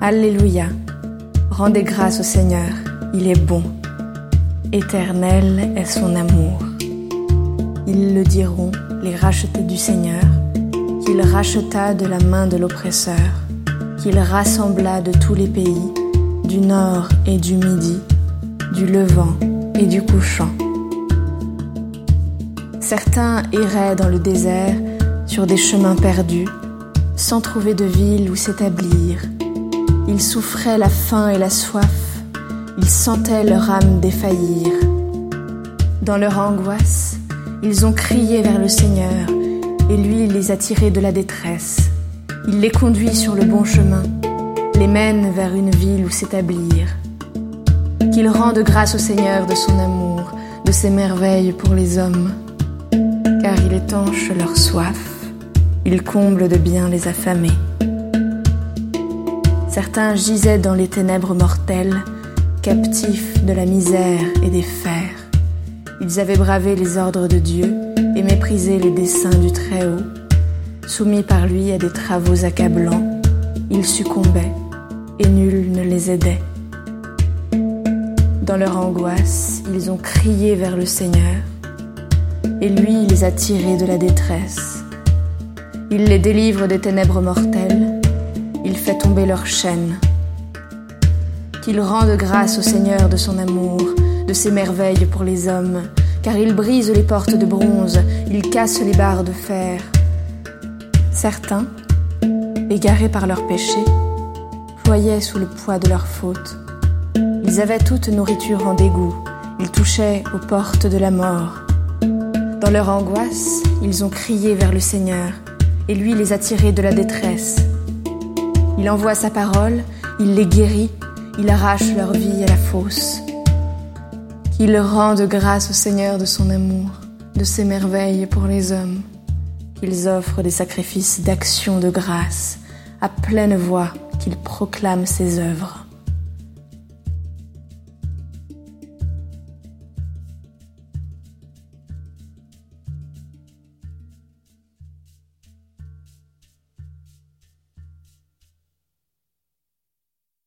Alléluia. Rendez grâce au Seigneur, il est bon. Éternel est son amour. Ils le diront, les rachetés du Seigneur, qu'il racheta de la main de l'oppresseur, qu'il rassembla de tous les pays, du nord et du midi, du levant et du couchant. Certains erraient dans le désert sur des chemins perdus, sans trouver de ville où s'établir. Ils souffraient la faim et la soif, ils sentaient leur âme défaillir. Dans leur angoisse, ils ont crié vers le Seigneur, et lui les a tirés de la détresse. Il les conduit sur le bon chemin, les mène vers une ville où s'établir. Qu'il rende grâce au Seigneur de son amour, de ses merveilles pour les hommes, car il étanche leur soif il comble de bien les affamés. Certains gisaient dans les ténèbres mortelles, captifs de la misère et des fers. Ils avaient bravé les ordres de Dieu et méprisé les desseins du Très-Haut. Soumis par lui à des travaux accablants, ils succombaient et nul ne les aidait. Dans leur angoisse, ils ont crié vers le Seigneur, et lui les a tirés de la détresse. Il les délivre des ténèbres mortelles, il fait tomber leurs chaînes. Qu'il rende grâce au Seigneur de son amour, de ses merveilles pour les hommes, car il brise les portes de bronze, il casse les barres de fer. Certains, égarés par leurs péchés, ployaient sous le poids de leurs fautes. Ils avaient toute nourriture en dégoût, ils touchaient aux portes de la mort. Dans leur angoisse, ils ont crié vers le Seigneur et lui les a tirés de la détresse. Il envoie sa parole, il les guérit, il arrache leur vie à la fosse. Qu'il rende grâce au Seigneur de son amour, de ses merveilles pour les hommes, qu'ils offrent des sacrifices d'action de grâce, à pleine voix, qu'ils proclament ses œuvres.